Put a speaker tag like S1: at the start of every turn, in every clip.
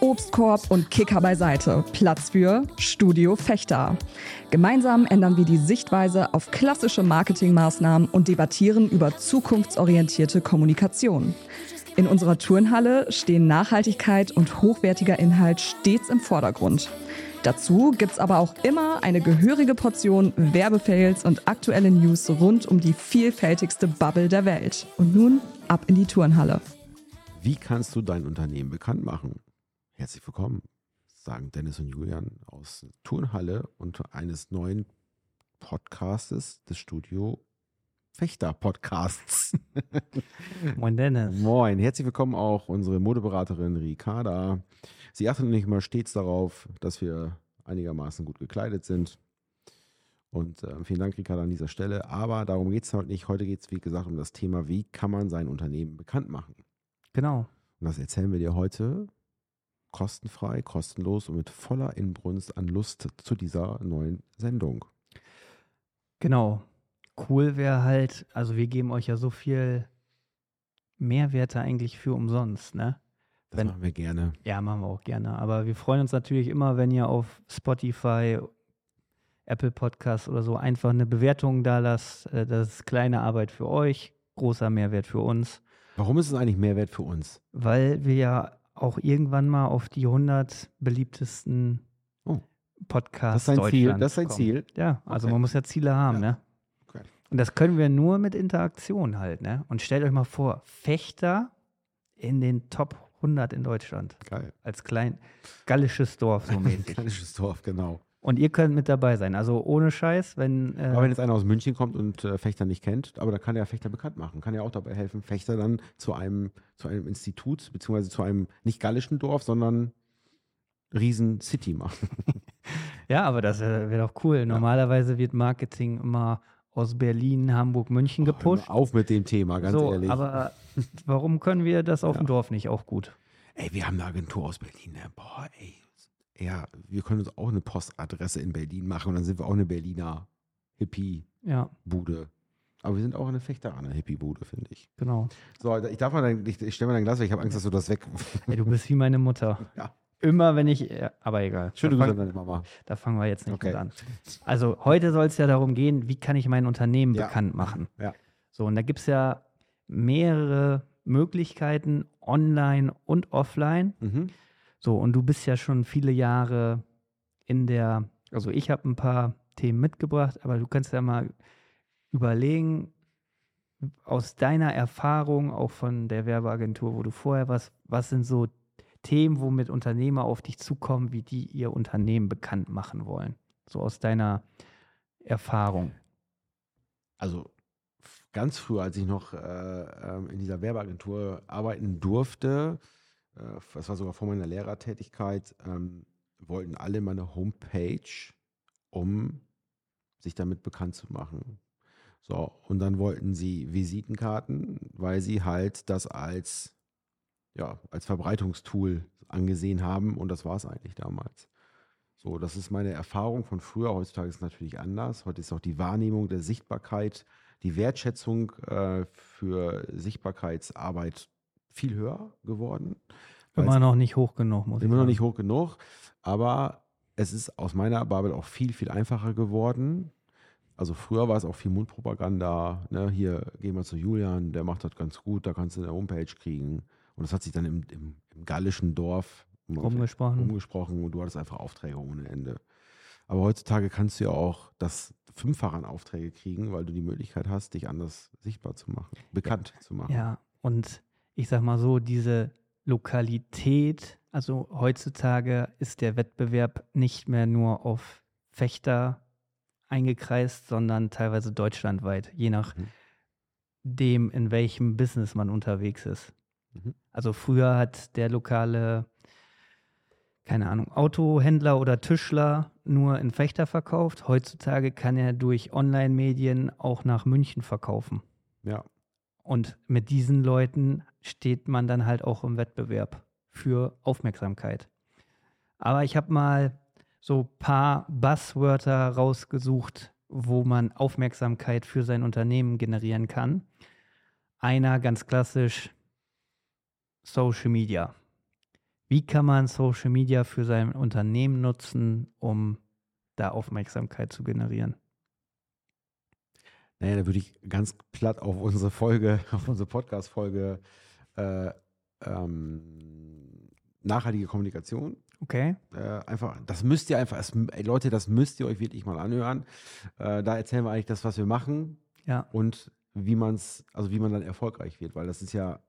S1: Obstkorb und Kicker beiseite. Platz für Studio Fechter. Gemeinsam ändern wir die Sichtweise auf klassische Marketingmaßnahmen und debattieren über zukunftsorientierte Kommunikation. In unserer Turnhalle stehen Nachhaltigkeit und hochwertiger Inhalt stets im Vordergrund. Dazu gibt's aber auch immer eine gehörige Portion Werbefails und aktuelle News rund um die vielfältigste Bubble der Welt. Und nun ab in die Turnhalle.
S2: Wie kannst du dein Unternehmen bekannt machen? Herzlich willkommen, sagen Dennis und Julian aus Turnhalle und eines neuen Podcastes des Studio Fechter Podcasts.
S3: Moin Dennis.
S2: Moin, herzlich willkommen auch unsere Modeberaterin Ricarda. Sie achtet nicht immer stets darauf, dass wir einigermaßen gut gekleidet sind. Und äh, vielen Dank, Ricarda, an dieser Stelle. Aber darum geht es heute nicht. Heute geht es, wie gesagt, um das Thema, wie kann man sein Unternehmen bekannt machen.
S3: Genau.
S2: Und das erzählen wir dir heute kostenfrei, kostenlos und mit voller Inbrunst an Lust zu dieser neuen Sendung.
S3: Genau. Cool wäre halt, also wir geben euch ja so viel Mehrwerte eigentlich für umsonst, ne?
S2: Das
S3: Wenn-
S2: machen wir gerne.
S3: Ja, machen wir auch gerne. Aber wir freuen uns natürlich immer, wenn ihr auf Spotify, Apple Podcasts oder so einfach eine Bewertung da lasst. Äh, Das ist kleine Arbeit für euch, großer Mehrwert für uns,
S2: Warum ist es eigentlich Mehrwert für uns?
S3: weil wir ja auch irgendwann mal auf die 100 beliebtesten
S2: Oh.
S3: Podcasts
S2: Das ist dein Ziel, das ist
S3: kommen.
S2: Ziel?
S3: Ja, also
S2: Okay.
S3: man muss ja Ziele haben,
S2: Ja.
S3: ne?
S2: Okay.
S3: Und das können wir nur mit Interaktion halt, ne? Und stellt euch mal vor, Fechter in den Top 100 in Deutschland.
S2: Geil.
S3: Als klein gallisches Dorf so mäßig.
S2: Kleines Dorf, genau.
S3: Und ihr könnt mit dabei sein. Also ohne Scheiß, wenn. Äh,
S2: Aber wenn jetzt einer aus München kommt und äh, Fechter nicht kennt, aber da kann der Fechter bekannt machen, kann ja auch dabei helfen, Fechter dann zu einem, zu einem Institut, beziehungsweise zu einem nicht gallischen Dorf, sondern riesen City machen.
S3: ja, aber das wäre wär doch cool. Normalerweise wird Marketing immer aus Berlin, Hamburg, München gepusht.
S2: mal auf mit dem Thema, ganz
S3: so,
S2: ehrlich.
S3: aber warum können wir das auf
S2: Ja.
S3: dem Dorf nicht auch gut?
S2: Ey, wir haben eine Agentur aus Berlin. Ne? Boah, ey. Ja, wir können uns auch eine Postadresse in Berlin machen und dann sind wir auch eine Berliner Hippie-Bude.
S3: Ja,
S2: Aber wir sind auch eine Fechteraner Hippie-Bude, finde ich.
S3: genau.
S2: So, ich darf mal dein, ich, ich stelle mal dein Glas weg, ich habe Angst, dass du das weg.
S3: Ey, du bist wie meine Mutter.
S2: Ja.
S3: Immer wenn ich. Aber egal.
S2: Schöne Grüße an deine Mama.
S3: da fangen wir jetzt nicht
S2: Okay.
S3: mit an. Also heute soll es ja darum gehen, wie kann ich mein Unternehmen
S2: Ja.
S3: bekannt machen.
S2: Ja.
S3: So, und da gibt es ja mehrere Möglichkeiten, online und offline.
S2: Mhm.
S3: So, und du bist ja schon viele Jahre in der, also ich habe ein paar Themen mitgebracht, aber du kannst ja mal überlegen, aus deiner Erfahrung, auch von der Werbeagentur, wo du vorher warst, was sind so Themen, womit Unternehmer auf dich zukommen, wie die ihr Unternehmen bekannt machen wollen? So aus deiner Erfahrung.
S2: Also ganz früher, als ich noch äh, ähm, in dieser Werbeagentur arbeiten durfte, das war sogar vor meiner Lehrertätigkeit, ähm, wollten alle meine Homepage, um sich damit bekannt zu machen. So, und dann wollten sie Visitenkarten, weil sie halt das als, ja, als Verbreitungstool angesehen haben und das war es eigentlich damals. So, das ist meine Erfahrung von früher. Heutzutage ist es natürlich anders. Heute ist auch die Wahrnehmung der Sichtbarkeit, die Wertschätzung äh, für Sichtbarkeitsarbeit viel höher geworden.
S3: Immer noch nicht hoch genug, muss ich
S2: immer noch
S3: sagen.
S2: nicht hoch genug, aber es ist aus meiner Bubble auch viel, viel einfacher geworden. Also früher war es auch viel Mundpropaganda. Ne? Hier gehen wir zu Julian, der macht das ganz gut, da kannst du eine Homepage kriegen. Und das hat sich dann im, im, im gallischen Dorf
S3: Rumgesprochen.
S2: umgesprochen und du hattest einfach Aufträge ohne Ende. Aber heutzutage kannst du ja auch das Fünffache an Aufträge kriegen, weil du die Möglichkeit hast, dich anders sichtbar zu machen, bekannt zu machen.
S3: Ja, und ich sag mal so, diese Lokalität, also heutzutage ist der Wettbewerb nicht mehr nur auf Fechter eingekreist, sondern teilweise deutschlandweit, je nachdem,
S2: Mhm.
S3: in welchem Business man unterwegs ist.
S2: Mhm.
S3: Also früher hat der lokale, keine Ahnung, Autohändler oder Tischler nur in Fechter verkauft. Heutzutage kann er durch Online-Medien auch nach München verkaufen.
S2: Ja.
S3: Und mit diesen Leuten steht man dann halt auch im Wettbewerb für Aufmerksamkeit. Aber ich habe mal so ein paar Buzzwörter rausgesucht, wo man Aufmerksamkeit für sein Unternehmen generieren kann. Einer ganz klassisch Social Media. Wie kann man Social Media für sein Unternehmen nutzen, um da Aufmerksamkeit zu generieren?
S2: Naja, da würde ich ganz platt auf unsere Folge, auf unsere Podcast-Folge äh, ähm, nachhaltige Kommunikation.
S3: Okay.
S2: Äh, einfach, das müsst ihr einfach, das, ey, Leute, das müsst ihr euch wirklich mal anhören. Äh, da erzählen wir eigentlich das, was wir machen
S3: Ja.
S2: und wie man es, also wie man dann erfolgreich wird, weil das ist ja,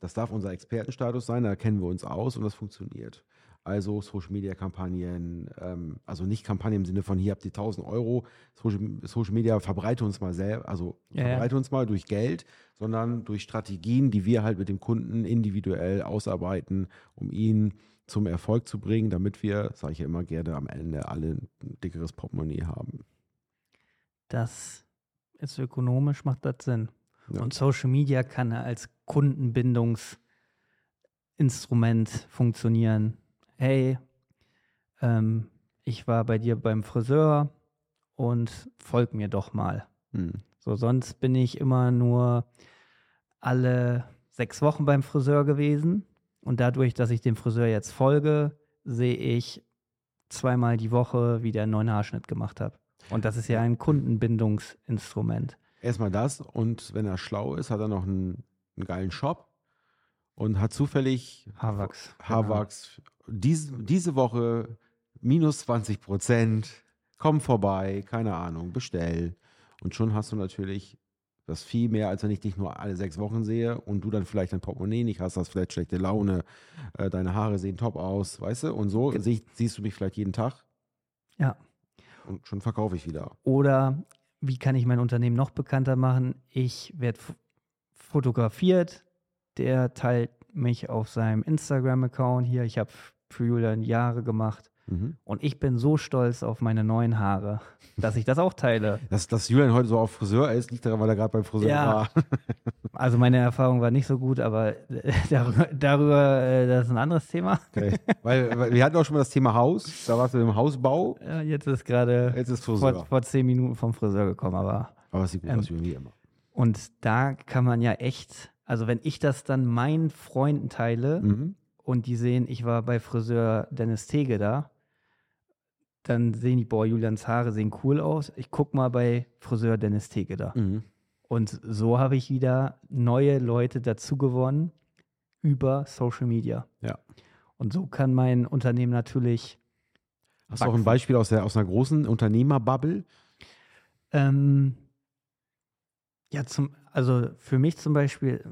S2: das darf unser Expertenstatus sein, da kennen wir uns aus und das funktioniert. Also Social Media Kampagnen, ähm, also nicht Kampagnen im Sinne von hier habt ihr 1000 Euro, Social, Social Media verbreite uns mal selber, also
S3: Ja, ja.
S2: verbreite uns mal durch Geld, sondern durch Strategien, die wir halt mit dem Kunden individuell ausarbeiten, um ihn zum Erfolg zu bringen, damit wir, sage ich ja immer gerne, am Ende alle ein dickeres Portemonnaie haben.
S3: Das ist ökonomisch, macht das Sinn.
S2: Ja.
S3: Und Social Media kann als Kundenbindungsinstrument funktionieren. Hey, ähm, ich war bei dir beim Friseur und folg mir doch mal.
S2: Hm.
S3: So, sonst bin ich immer nur alle sechs Wochen beim Friseur gewesen. Und dadurch, dass ich dem Friseur jetzt folge, sehe ich zweimal die Woche, wie der einen neuen Haarschnitt gemacht hat. Und das ist ja ein Kundenbindungsinstrument.
S2: Erstmal das und wenn er schlau ist, hat er noch einen, einen geilen Shop und hat zufällig
S3: Haarwachs.
S2: Haarwachs diese, diese Woche minus 20 Prozent. Komm vorbei, keine Ahnung, bestell. Und schon hast du natürlich das viel mehr, als wenn ich dich nur alle sechs Wochen sehe und du dann vielleicht dein Portemonnaie nicht hast, hast vielleicht schlechte Laune, äh, deine Haare sehen top aus, weißt du? Und so ich, siehst du mich vielleicht jeden Tag
S3: Ja.
S2: und schon verkaufe ich wieder.
S3: Oder wie kann ich mein Unternehmen noch bekannter machen? Ich werde fotografiert, der teilt mich auf seinem Instagram-Account hier. Ich habe für Julian Jahre gemacht
S2: Mhm.
S3: und ich bin so stolz auf meine neuen Haare, dass ich das auch teile.
S2: Dass, dass Julian heute so auf Friseur ist, liegt daran, weil er gerade beim Friseur
S3: Ja.
S2: war.
S3: Also meine Erfahrung war nicht so gut, aber äh, darüber, darüber äh, das ist ein anderes Thema.
S2: Okay. weil, weil wir hatten auch schon mal das Thema Haus, da warst du im Hausbau,
S3: Ja, jetzt ist gerade
S2: jetzt ist
S3: vor,
S2: Friseur.
S3: vor zehn Minuten vom Friseur gekommen, aber
S2: Aber es sieht gut
S3: Ähm,
S2: aus, wie immer.
S3: und da kann man ja echt, also wenn ich das dann meinen Freunden teile,
S2: Mhm.
S3: und die sehen, ich war bei Friseur Dennis Tege da, dann sehen die, boah, Julians Haare sehen cool aus. Ich guck mal bei Friseur Dennis Tege da.
S2: Mhm.
S3: Und so habe ich wieder neue Leute dazu gewonnen über Social Media.
S2: Ja.
S3: Und so kann mein Unternehmen natürlich,
S2: Hast du auch ein
S3: Wachsen.
S2: Beispiel aus, der, aus einer großen Unternehmerbubble?
S3: ähm, ja, zum, also für mich zum Beispiel,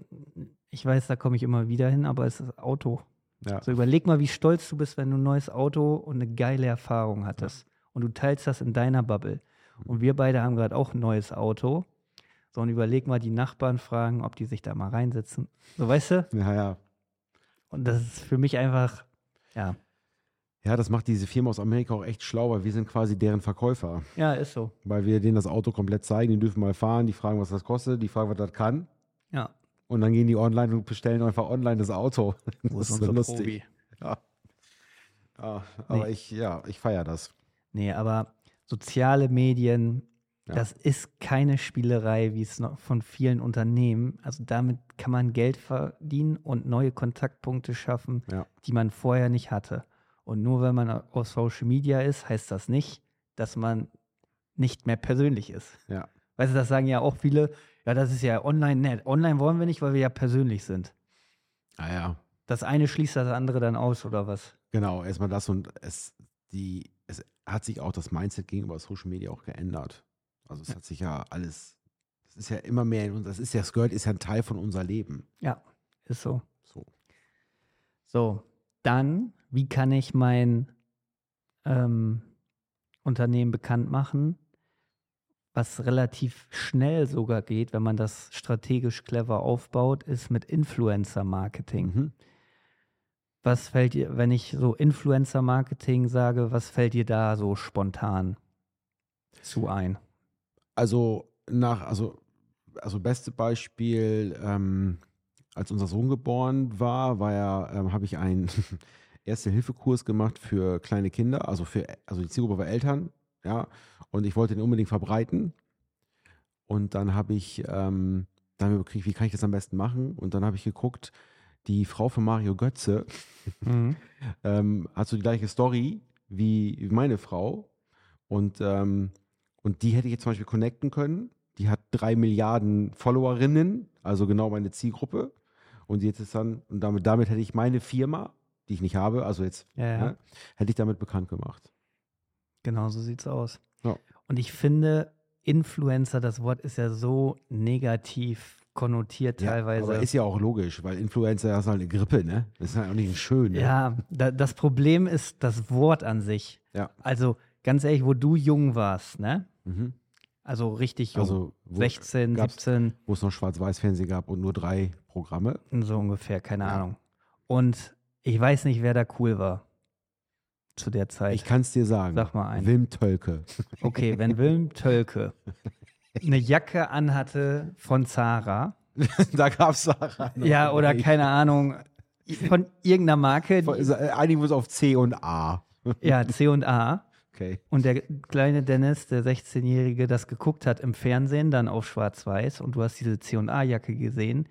S3: ich weiß, da komme ich immer wieder hin, aber es ist Auto.
S2: Ja.
S3: So überleg mal, wie stolz du bist, wenn du ein neues Auto und eine geile Erfahrung hattest. Und du teilst das in deiner Bubble. Und wir beide haben gerade auch ein neues Auto. So, und überleg mal, die Nachbarn fragen, ob die sich da mal reinsetzen. So, weißt du?
S2: Ja, ja.
S3: Und das ist für mich einfach, ja,
S2: Ja, das macht diese Firma aus Amerika auch echt schlau, weil wir sind quasi deren Verkäufer.
S3: ja, ist so.
S2: Weil wir denen das Auto komplett zeigen, die dürfen mal fahren, die fragen, was das kostet, die fragen, was das kann.
S3: Ja,
S2: Und dann gehen die online und bestellen einfach online das Auto.
S3: wo
S2: Das
S3: ist
S2: ist so lustig.
S3: Probi?
S2: Ja. Ja, aber
S3: Nee.
S2: ich, ja, ich feiere das.
S3: Nee, aber soziale Medien,
S2: Ja.
S3: das ist keine Spielerei, wie es noch von vielen Unternehmen. Also damit kann man Geld verdienen und neue Kontaktpunkte schaffen,
S2: Ja.
S3: die man vorher nicht hatte. Und nur wenn man auf Social Media ist, heißt das nicht, dass man nicht mehr persönlich ist.
S2: Ja.
S3: Weißt du, das sagen ja auch viele, ja, das ist ja online nett. Online wollen wir nicht, weil wir ja persönlich sind.
S2: Ah ja,
S3: Das eine schließt das andere dann aus, oder was?
S2: genau. Erstmal das und es, die, es hat sich auch das Mindset gegenüber Social Media auch geändert. Also es hat sich ja alles, das ist ja immer mehr, in uns- das ist ja, das gehört, ist ja ein Teil von unser Leben.
S3: Ja, ist so.
S2: So.
S3: So, dann, wie kann ich mein ähm, Unternehmen bekannt machen, was relativ schnell sogar geht, wenn man das strategisch clever aufbaut, ist mit Influencer-Marketing.
S2: Mhm.
S3: Was fällt dir, wenn ich so Influencer-Marketing sage, was fällt dir da so spontan zu ein?
S2: Also nach, also, also beste Beispiel, ähm, als unser Sohn geboren war, war ja, ähm, habe ich einen Erste-Hilfe-Kurs gemacht für kleine Kinder, also für, also die Zielgruppe war Eltern, ja, und ich wollte den unbedingt verbreiten. Und dann habe ich, ähm, dann gekriegt, wie kann ich das am besten machen? Und dann habe ich geguckt, die Frau von Mario Götze
S3: Mhm.
S2: ähm, hat so die gleiche Story wie, wie meine Frau. Und, ähm, und die hätte ich jetzt zum Beispiel connecten können. Die hat drei Milliarden Followerinnen, also genau meine Zielgruppe. Und jetzt ist dann, und damit, damit hätte ich meine Firma, die ich nicht habe, also jetzt,
S3: Ja, ja.
S2: ne, hätte ich damit bekannt gemacht.
S3: Genau so sieht's aus.
S2: Ja.
S3: Und ich finde, Influencer, das Wort ist ja so negativ konnotiert teilweise.
S2: aber ist ja auch logisch, weil Influencer ist halt eine Grippe, ne? Das ist halt auch nicht schön. Ne?
S3: Ja, da, das Problem ist das Wort an sich.
S2: Ja.
S3: Also ganz ehrlich, wo du jung warst, ne?
S2: Mhm.
S3: Also richtig jung.
S2: Also, wo,
S3: 16,
S2: gab's-
S3: 17,
S2: wo es noch Schwarz-Weiß-Fernsehen gab und nur drei Programme.
S3: so ungefähr, keine
S2: Ja.
S3: Ahnung. Und ich weiß nicht, wer da cool war zu der Zeit.
S2: Ich kann es dir sagen.
S3: Sag mal einen.
S2: Wilm Tölke.
S3: Okay, wenn Wilm Tölke eine Jacke anhatte von Zara,
S2: da gab es Sarah. noch.
S3: ja, oder keine Ahnung, von irgendeiner Marke,
S2: Von-
S3: die,
S2: Einigen wir uns auf C und A.
S3: ja, C und A,
S2: Okay.
S3: und der kleine Dennis, der 16-Jährige, das geguckt hat im Fernsehen, dann auf Schwarz-Weiß, und du hast diese C und A-Jacke gesehen,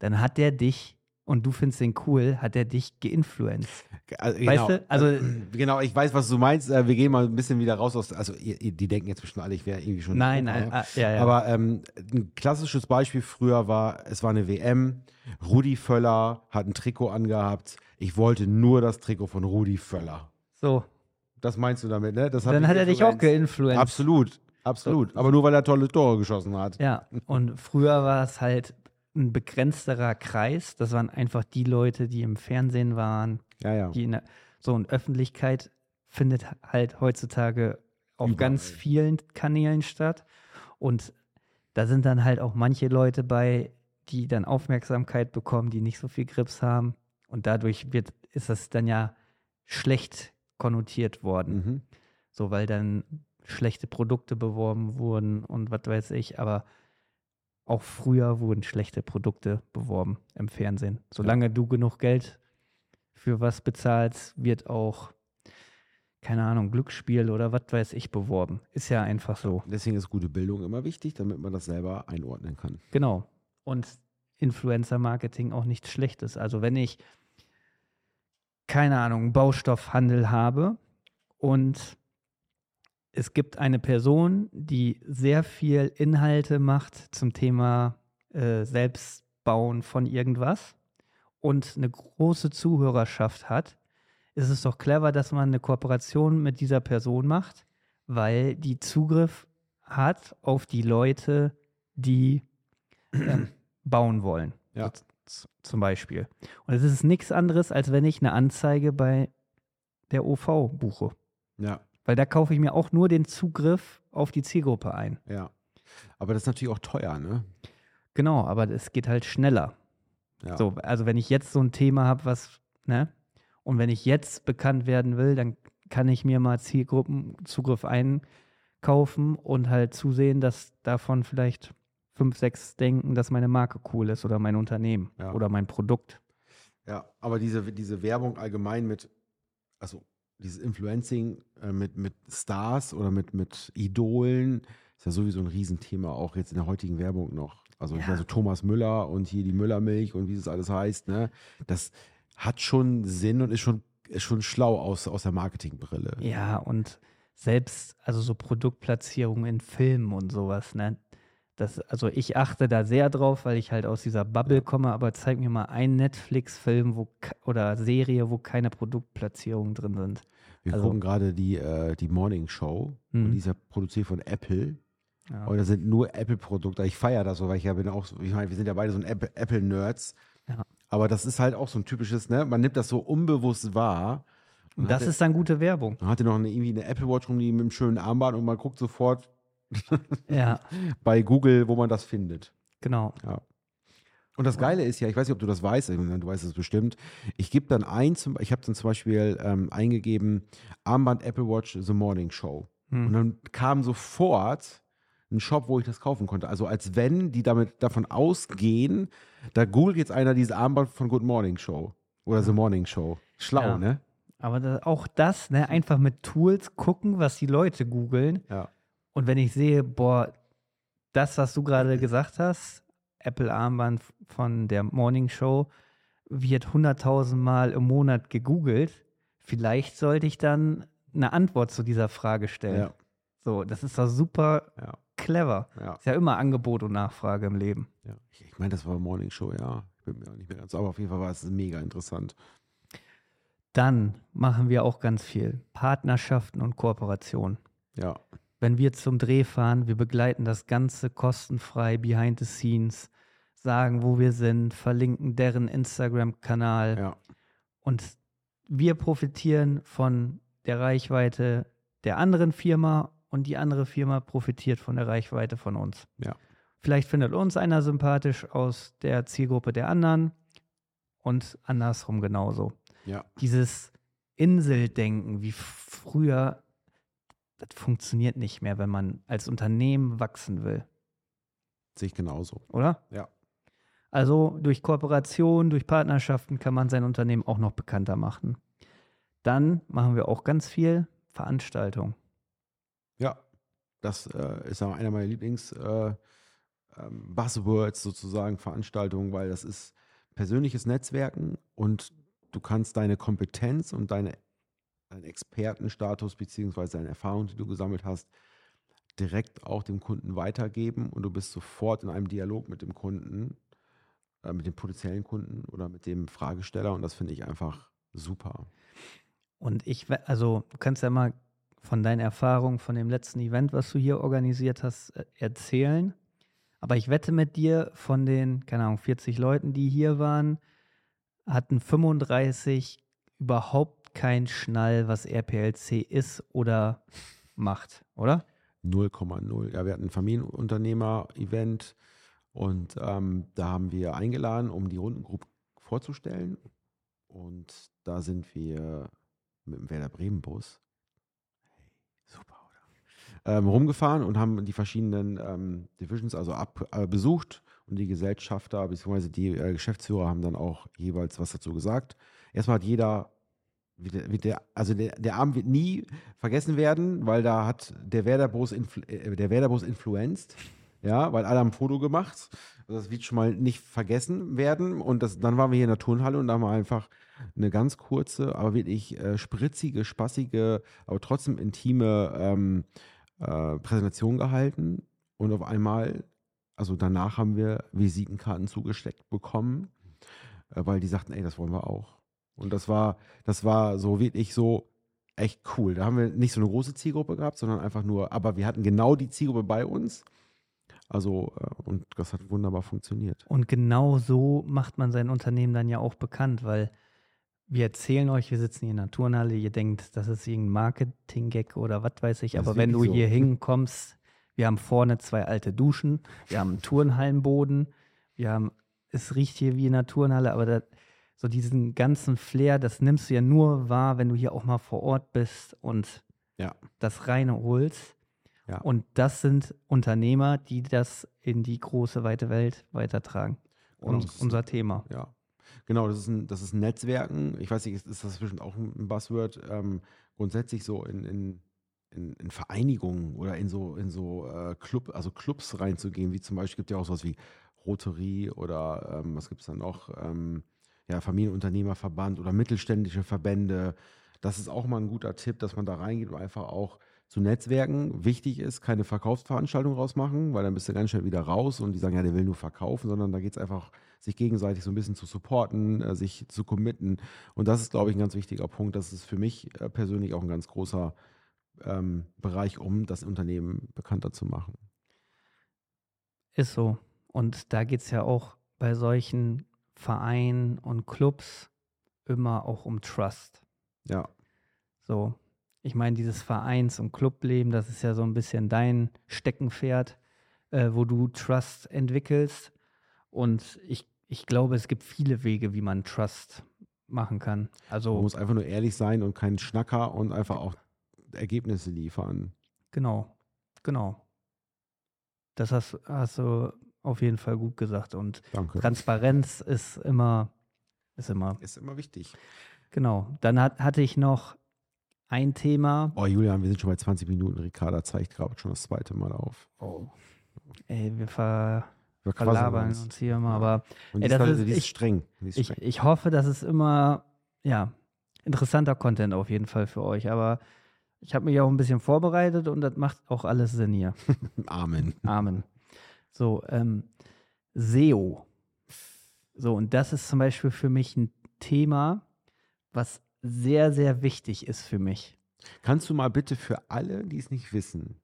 S3: dann hat der dich, und du findest den cool, hat der dich geinfluenced.
S2: Also,
S3: Weißt
S2: genau.
S3: du? Also,
S2: Genau, ich weiß, was du meinst. Äh, Wir gehen mal ein bisschen wieder raus aus. Also, die denken jetzt bestimmt alle, ich wäre irgendwie schon.
S3: nein, nein, ah, ja, ja.
S2: Aber ähm, ein klassisches Beispiel früher war, es war eine WM. Rudi Völler hat ein Trikot angehabt. Ich wollte nur das Trikot von Rudi Völler.
S3: so,
S2: Das meinst du damit, ne? Das
S3: dann hat er dich auch
S2: influenced.
S3: geinfluenced.
S2: Absolut, absolut. Aber nur weil er tolle Tore geschossen hat.
S3: Ja, und früher war es halt ein begrenzterer Kreis. Das waren einfach die Leute, die im Fernsehen waren,
S2: Ja, ja.
S3: die in der, so und Öffentlichkeit findet halt heutzutage auf
S2: Überall.
S3: ganz vielen Kanälen statt. Und da sind dann halt auch manche Leute bei, die dann Aufmerksamkeit bekommen, die nicht so viel Grips haben. Und dadurch wird, ist das dann ja schlecht konnotiert worden.
S2: Mhm.
S3: So, weil dann schlechte Produkte beworben wurden und was weiß ich, aber auch früher wurden schlechte Produkte beworben im Fernsehen. Solange du genug Geld für was bezahlst, wird auch, keine Ahnung, Glücksspiel oder was weiß ich beworben. Ist ja einfach so.
S2: Deswegen ist gute Bildung immer wichtig, damit man das selber einordnen kann.
S3: Genau. Und Influencer-Marketing auch nichts Schlechtes. Also wenn ich, keine Ahnung, Baustoffhandel habe und es gibt eine Person, die sehr viel Inhalte macht zum Thema äh, Selbstbauen von irgendwas und eine große Zuhörerschaft hat, ist es doch clever, dass man eine Kooperation mit dieser Person macht, weil die Zugriff hat auf die Leute, die ähm, bauen wollen.
S2: Ja.
S3: Zum Beispiel. Und es ist nichts anderes, als wenn ich eine Anzeige bei der OV buche.
S2: Ja,
S3: Weil da kaufe ich mir auch nur den Zugriff auf die Zielgruppe ein.
S2: ja. Aber das ist natürlich auch teuer, ne?
S3: Genau, aber es geht halt schneller.
S2: Ja.
S3: So, also wenn ich jetzt so ein Thema habe, was, ne? Und wenn ich jetzt bekannt werden will, dann kann ich mir mal Zielgruppenzugriff einkaufen und halt zusehen, dass davon vielleicht fünf, sechs denken, dass meine Marke cool ist oder mein Unternehmen
S2: Ja.
S3: oder mein Produkt.
S2: Ja, aber diese, diese Werbung allgemein mit, also dieses Influencing äh, mit, mit Stars oder mit, mit Idolen ist ja sowieso ein Riesenthema, auch jetzt in der heutigen Werbung noch. Also,
S3: Ja.
S2: meine, so Thomas Müller und hier die Müllermilch und wie es alles heißt, ne? Das hat schon Sinn und ist schon, ist schon schlau aus, aus der Marketingbrille.
S3: Ja, und selbst, also so Produktplatzierung in Filmen und sowas, ne? Das, also ich achte da sehr drauf, weil ich halt aus dieser Bubble komme, aber zeig mir mal einen Netflix-Film oder Serie, wo keine Produktplatzierungen drin sind.
S2: Wir
S3: Also-
S2: gucken gerade die, äh, die Morning Show
S3: Mhm.
S2: und die ist ja produziert von Apple.
S3: Ja.
S2: Und da sind nur Apple-Produkte. Ich feiere das so, weil ich ja bin auch so, ich meine, wir sind ja beide so ein Apple- Apple-Nerds.
S3: Ja.
S2: Aber das ist halt auch so ein typisches, ne? Man nimmt das so unbewusst wahr.
S3: Und das
S2: hatte,
S3: ist dann gute Werbung.
S2: Dann hat er noch eine, irgendwie eine Apple Watch rum, die mit einem schönen Armband und man guckt sofort
S3: Ja,
S2: bei Google, wo man das findet.
S3: genau.
S2: Und das Geile ist ja, ich weiß nicht, ob du das weißt, du weißt es bestimmt. Ich gebe dann ein, zum, ich habe dann zum Beispiel ähm, eingegeben, Armband Apple Watch The Morning Show.
S3: Hm.
S2: Und dann kam sofort ein Shop, wo ich das kaufen konnte. Also als wenn die damit davon ausgehen, da googelt jetzt einer dieses Armband von Good Morning Show oder The Morning Show. Schlau,
S3: Ja.
S2: ne?
S3: Aber da, auch das, ne, einfach mit Tools gucken, was die Leute googeln.
S2: Ja.
S3: Und wenn ich sehe, boah, das, was du gerade gesagt hast, Apple Armband von der Morning Show, wird hunderttausendmal im Monat gegoogelt. Vielleicht sollte ich dann eine Antwort zu dieser Frage stellen.
S2: Ja.
S3: So, das ist doch super
S2: Ja.
S3: clever.
S2: Ja.
S3: Ist ja immer Angebot und Nachfrage im Leben.
S2: ja. Ich, ich meine, das war Morning Show, ja. Ich bin mir auch nicht mehr ganz, aber auf jeden Fall war es mega interessant.
S3: Dann machen wir auch ganz viel. Partnerschaften und Kooperationen.
S2: Ja.
S3: Wenn wir zum Dreh fahren, wir begleiten das Ganze kostenfrei behind the scenes, sagen, wo wir sind, verlinken deren Instagram-Kanal
S2: Ja.
S3: und wir profitieren von der Reichweite der anderen Firma und die andere Firma profitiert von der Reichweite von uns.
S2: Ja.
S3: Vielleicht findet uns einer sympathisch aus der Zielgruppe der anderen und andersrum genauso.
S2: Ja.
S3: Dieses Inseldenken wie früher, das funktioniert nicht mehr, wenn man als Unternehmen wachsen will,
S2: Sehe ich genauso.
S3: oder?
S2: Ja.
S3: Also durch Kooperation, durch Partnerschaften kann man sein Unternehmen auch noch bekannter machen. Dann machen wir auch ganz viel Veranstaltung.
S2: Ja. Das äh, ist einer meiner Lieblings äh, ähm, sozusagen, Veranstaltungen, weil das ist persönliches Netzwerken und du kannst deine Kompetenz und deine, deinen Expertenstatus beziehungsweise deine Erfahrung, die du gesammelt hast, direkt auch dem Kunden weitergeben und du bist sofort in einem Dialog mit dem Kunden, äh, mit dem potenziellen Kunden oder mit dem Fragesteller und das finde ich einfach super.
S3: Und ich, also du kannst ja mal von deinen Erfahrungen von dem letzten Event, was du hier organisiert hast, äh, erzählen. Aber ich wette mit dir, von den, keine Ahnung, 40 Leuten, die hier waren, hatten 35 überhaupt keinen Schnall, was RPLC ist oder macht, oder?
S2: 0,0. Ja, wir hatten ein Familienunternehmer-Event und ähm, da haben wir eingeladen, um die Rundengruppe vorzustellen. Und da sind wir mit dem Werder Bremen-Bus. Hey, super, oder? Ähm, rumgefahren und haben die verschiedenen ähm, Divisions also ab, äh, besucht und die Gesellschafter bzw. die äh, Geschäftsführer haben dann auch jeweils was dazu gesagt. Erstmal hat jeder wie der, wie der, also der, der Abend wird nie vergessen werden, weil da hat der Werder-Bus äh, der Werder-Bus influenzt, ja, weil alle haben ein Foto gemacht. Also das wird schon mal nicht vergessen werden. Und das, dann waren wir hier in der Turnhalle und da haben wir einfach eine ganz kurze, aber wirklich äh, spritzige, spaßige, aber trotzdem intime ähm, äh, Präsentation gehalten. Und auf einmal, also danach haben wir Visitenkarten zugesteckt bekommen, äh, weil die sagten, ey, das wollen wir auch. Und das war, das war so wirklich so echt cool. Da haben wir nicht so eine große Zielgruppe gehabt, sondern einfach nur, aber wir hatten genau die Zielgruppe bei uns. Also, äh, und das hat wunderbar funktioniert.
S3: Und genau so macht man sein Unternehmen dann ja auch bekannt, weil wir erzählen euch, wir sitzen hier in der Turnhalle, ihr denkt, das ist irgendein Marketing-Gag oder was weiß ich,
S2: Das
S3: aber wenn du
S2: so.
S3: hier hinkommst, wir haben vorne zwei alte Duschen, wir haben einen Turnhallenboden, wir haben, es riecht hier wie in einer Turnhalle, aber da, so diesen ganzen Flair, das nimmst du ja nur wahr, wenn du hier auch mal vor Ort bist und
S2: Ja.
S3: das reinholst.
S2: Ja.
S3: Und das sind Unternehmer, die das in die große, weite Welt weitertragen.
S2: Genau,
S3: Und
S2: ist-
S3: unser Thema.
S2: Ja. Genau, das ist ein, das ist Netzwerken. Ich weiß nicht, ist, das bestimmt auch ein Buzzword? Ähm, grundsätzlich so in, in, in, in Vereinigungen oder in so, in so äh, Club, also Clubs reinzugehen, wie zum Beispiel gibt ja auch sowas wie Rotary oder ähm, was gibt es dann noch? Ähm, ja, Familienunternehmerverband oder mittelständische Verbände. Das ist auch mal ein guter Tipp, dass man da reingeht und einfach auch zu Netzwerken. Wichtig ist, keine Verkaufsveranstaltung rausmachen, weil dann bist du ganz schnell wieder raus und die sagen, ja, der will nur verkaufen, sondern da geht es einfach, sich gegenseitig so ein bisschen zu supporten, äh, sich zu committen. Und das ist, glaube ich, ein ganz wichtiger Punkt. Das ist für mich äh, persönlich auch ein ganz großer ähm, Bereich, um das Unternehmen bekannter zu machen.
S3: Ist so. Und da geht es ja auch bei solchen Vereinen und Clubs immer auch um Trust.
S2: Ja,
S3: So, ich meine, dieses Vereins- und Clubleben, das ist ja so ein bisschen dein Steckenpferd, äh, wo du Trust entwickelst. Und ich, ich glaube, es gibt viele Wege, wie man Trust machen kann.
S2: man
S3: Also,
S2: muss einfach nur ehrlich sein und kein Schnacker und einfach auch Ergebnisse liefern.
S3: genau, genau. Das hast, hast du auf jeden Fall gut gesagt. Und
S2: Danke.
S3: Transparenz ist immer, ist immer,
S2: Ist immer wichtig.
S3: genau. Dann hat, hatte ich noch ein Thema.
S2: Oh, Julian, wir sind schon bei 20 Minuten. Ricarda zeigt gerade schon das zweite Mal auf.
S3: Oh. Ey, wir ver,
S2: verquasseln
S3: verlabern
S2: uns.
S3: uns hier immer, aber
S2: Und
S3: Ey,
S2: die ist,
S3: das ist-
S2: die ist
S3: ich-
S2: streng. Die ist
S3: ich,
S2: streng.
S3: ich hoffe, dass es immer, ja, interessanter Content auf jeden Fall für euch. Aber ich habe mich auch ein bisschen vorbereitet und das macht auch alles Sinn hier.
S2: Amen.
S3: Amen. So, ähm, SEO. So, und das ist zum Beispiel für mich ein Thema, was sehr, sehr wichtig ist für mich.
S2: Kannst du mal bitte für alle, die es nicht wissen,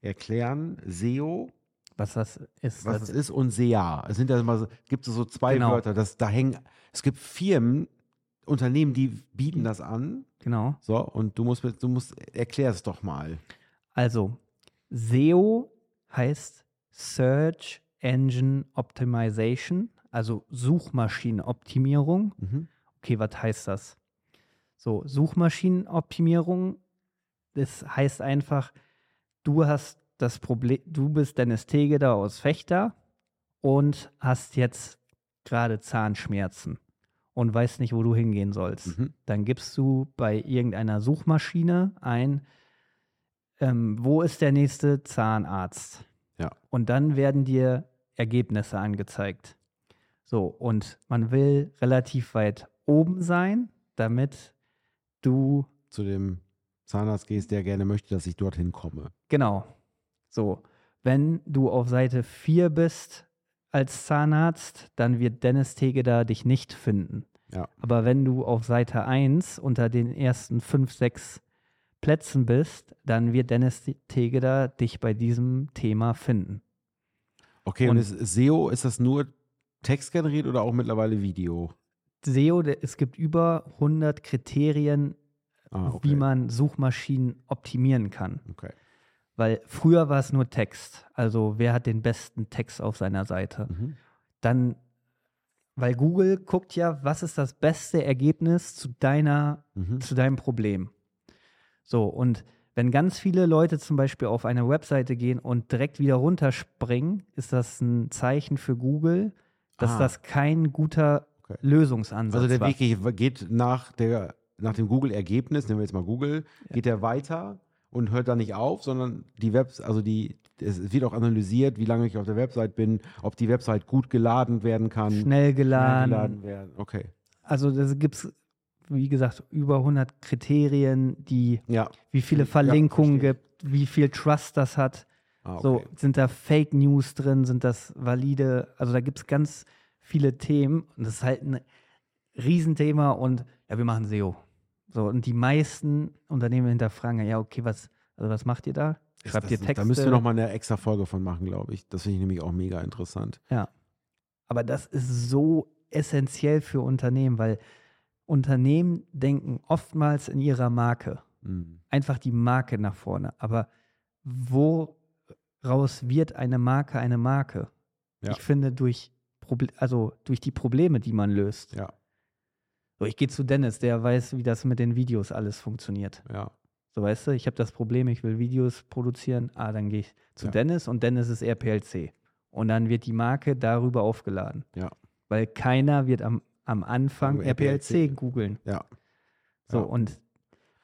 S2: erklären, SEO,
S3: Was das ist.
S2: was
S3: das,
S2: es ist und SEA? Es sind ja immer so, gibt es so zwei
S3: Genau.
S2: Wörter, das, da hängen, es gibt Firmen, Unternehmen, die bieten das an.
S3: Genau.
S2: So, und du musst, du musst, erklär es doch mal.
S3: Also, SEO heißt Search Engine Optimization, also Suchmaschinenoptimierung.
S2: Mhm.
S3: Okay, was heißt das? So, Suchmaschinenoptimierung, das heißt einfach, du hast das Problem, du bist Dennis Tegeder aus Fechter und hast jetzt gerade Zahnschmerzen und weißt nicht, wo du hingehen sollst.
S2: Mhm.
S3: Dann gibst du bei irgendeiner Suchmaschine ein, ähm, wo ist der nächste Zahnarzt?
S2: Ja.
S3: Und dann werden dir Ergebnisse angezeigt. So, und man will relativ weit oben sein, damit du,
S2: Zu dem Zahnarzt gehst, der gerne möchte, dass ich dorthin komme.
S3: genau, so, wenn du auf Seite 4 bist als Zahnarzt, dann wird Dennis Tegeder dich nicht finden.
S2: Ja.
S3: Aber wenn du auf Seite 1 unter den ersten 5, 6 Plätzen bist, dann wird Dennis Tegeder dich bei diesem Thema finden.
S2: Okay, und,
S3: Und-
S2: ist SEO, ist das nur Text generiert oder auch mittlerweile Video?
S3: SEO, es gibt über 100 Kriterien,
S2: Ah, okay.
S3: wie man Suchmaschinen optimieren kann.
S2: Okay.
S3: Weil früher war es nur Text. Also wer hat den besten Text auf seiner Seite?
S2: Mhm.
S3: Dann, weil Google guckt ja, was ist das beste Ergebnis zu deiner,
S2: Mhm.
S3: zu deinem Problem. So, und wenn ganz viele Leute zum Beispiel auf eine Webseite gehen und direkt wieder runterspringen, ist das ein Zeichen für Google, dass
S2: Ah.
S3: das kein guter
S2: Okay.
S3: Lösungsansatz
S2: Also der. Weg geht- geht nach, der, nach dem Google-Ergebnis, nehmen wir jetzt mal Google, geht er weiter und hört da nicht auf, sondern die Webs, also die, es wird auch analysiert, wie lange ich auf der Website bin, ob die Website gut geladen werden kann.
S3: Schnell geladen.
S2: geladen werden. Okay.
S3: Also da gibt es, wie gesagt, über 100 Kriterien, die,
S2: Ja.
S3: wie viele
S2: Ja,
S3: Verlinkungen
S2: verstehe.
S3: gibt, wie viel Trust das hat.
S2: Ah, okay.
S3: So, sind da Fake News drin, sind das valide, also da gibt es ganz viele Themen und das ist halt ein Riesenthema und ja, wir machen SEO. So, und die meisten Unternehmen hinterfragen, ja, okay, was, also was macht ihr da? Schreibt ihr Texte?
S2: Da müsst ihr noch mal eine extra Folge von machen, glaube ich. Das finde ich nämlich auch mega interessant.
S3: Ja. Aber das ist so essentiell für Unternehmen, weil Unternehmen denken oftmals in ihrer Marke.
S2: Mhm.
S3: Einfach die Marke nach vorne. Aber woraus wird eine Marke eine Marke?
S2: Ja.
S3: Ich finde, durch, Proble also durch die Probleme, die man löst.
S2: Ja,
S3: So, ich gehe zu Dennis, der weiß, wie das mit den Videos alles funktioniert.
S2: ja.
S3: So, weißt du, ich habe das Problem, ich will Videos produzieren. Ah, dann gehe ich zu
S2: Ja.
S3: Dennis und Dennis ist RPLC. Und dann wird die Marke darüber aufgeladen.
S2: Ja.
S3: Weil keiner wird am, am Anfang
S2: Also
S3: RPLC,
S2: RPLC.
S3: googeln.
S2: Ja.
S3: So,
S2: Ja.
S3: und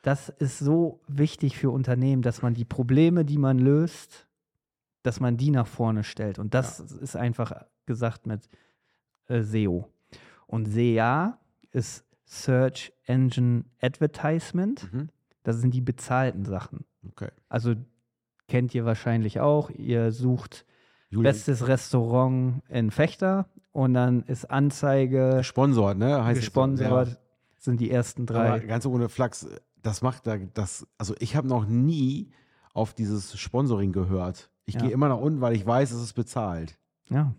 S3: das ist so wichtig für Unternehmen, dass man die Probleme, die man löst, dass man die nach vorne stellt. Und das ist einfach gesagt mit äh, SEO. Und SEA ist Search Engine Advertisement.
S2: Mhm.
S3: Das sind die bezahlten Sachen.
S2: Okay.
S3: Also kennt ihr wahrscheinlich auch. Ihr sucht
S2: Julian,
S3: bestes Restaurant in Fechter und dann ist Anzeige
S2: gesponsert, ne? Heißt
S3: gesponsert. Sind die ersten
S2: Ja. Aber
S3: drei.
S2: ganz ohne Flachs, das macht da das, also ich habe noch nie auf dieses Sponsoring gehört. Ich
S3: Ja.
S2: gehe immer nach unten, weil ich weiß, es ist bezahlt.
S3: Ja.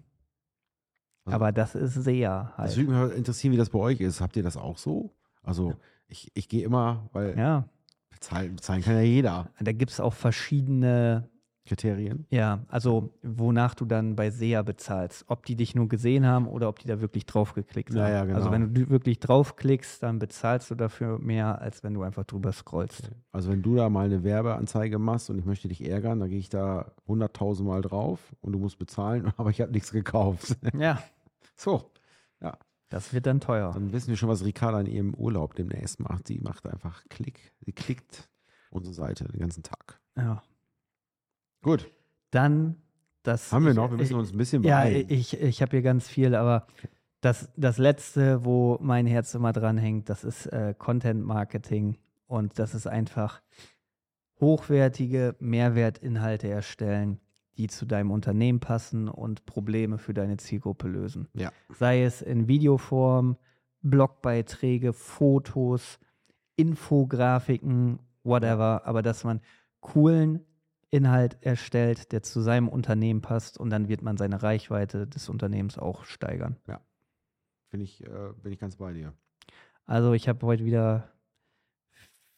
S2: Also-
S3: Aber das ist sehr halt.
S2: Das würde mich interessieren, wie das bei euch ist. Habt ihr das auch so? Also ich, ich gehe immer, weil
S3: Ja.
S2: bezahlen, bezahlen kann ja jeder.
S3: Da gibt es auch verschiedene,
S2: Kriterien.
S3: ja, also wonach du dann bei SEA bezahlst. Ob die dich nur gesehen haben oder ob die da wirklich draufgeklickt haben.
S2: Ja, ja, genau.
S3: Also wenn du wirklich draufklickst, dann bezahlst du dafür mehr, als wenn du einfach drüber scrollst.
S2: Also wenn du da mal eine Werbeanzeige machst und ich möchte dich ärgern, dann gehe ich da hunderttausend Mal drauf und du musst bezahlen, aber ich habe nichts gekauft.
S3: Ja.
S2: So,
S3: Das wird dann teuer.
S2: dann wissen wir schon, was Ricarda in ihrem Urlaub demnächst macht. Sie macht einfach Klick. Sie klickt unsere Seite den ganzen Tag.
S3: Ja.
S2: Gut.
S3: Dann das.
S2: Haben wir noch? Wir müssen
S3: ich,
S2: uns ein bisschen
S3: Ja,
S2: beeilen.
S3: ich, ich habe hier ganz viel, aber das, das Letzte, wo mein Herz immer dran hängt, das ist äh, Content Marketing. Und das ist einfach hochwertige Mehrwertinhalte erstellen, die zu deinem Unternehmen passen und Probleme für deine Zielgruppe lösen.
S2: Ja.
S3: Sei es in Videoform, Blogbeiträge, Fotos, Infografiken, whatever, aber dass man coolen Inhalt erstellt, der zu seinem Unternehmen passt und dann wird man seine Reichweite des Unternehmens auch steigern.
S2: Bin ich, äh, bin ich ganz bei dir.
S3: Also ich habe heute wieder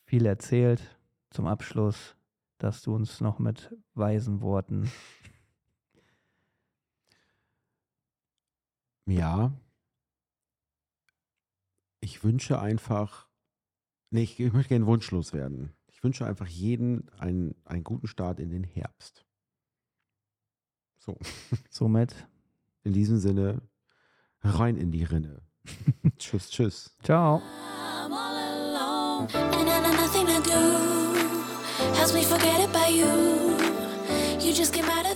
S3: viel erzählt. Zum Abschluss, dass du uns noch mit weisen Worten.
S2: Ja. Ich wünsche einfach, nee, ich, ich möchte gerne wunschlos werden. Ich wünsche einfach jeden einen, einen guten Start in den Herbst. So,
S3: Somit,
S2: in diesem Sinne, rein in die Rinne. tschüss, tschüss.
S3: ciao.
S4: I'm all alone, and I know nothing to do. Helps me forget about you. You just came out of.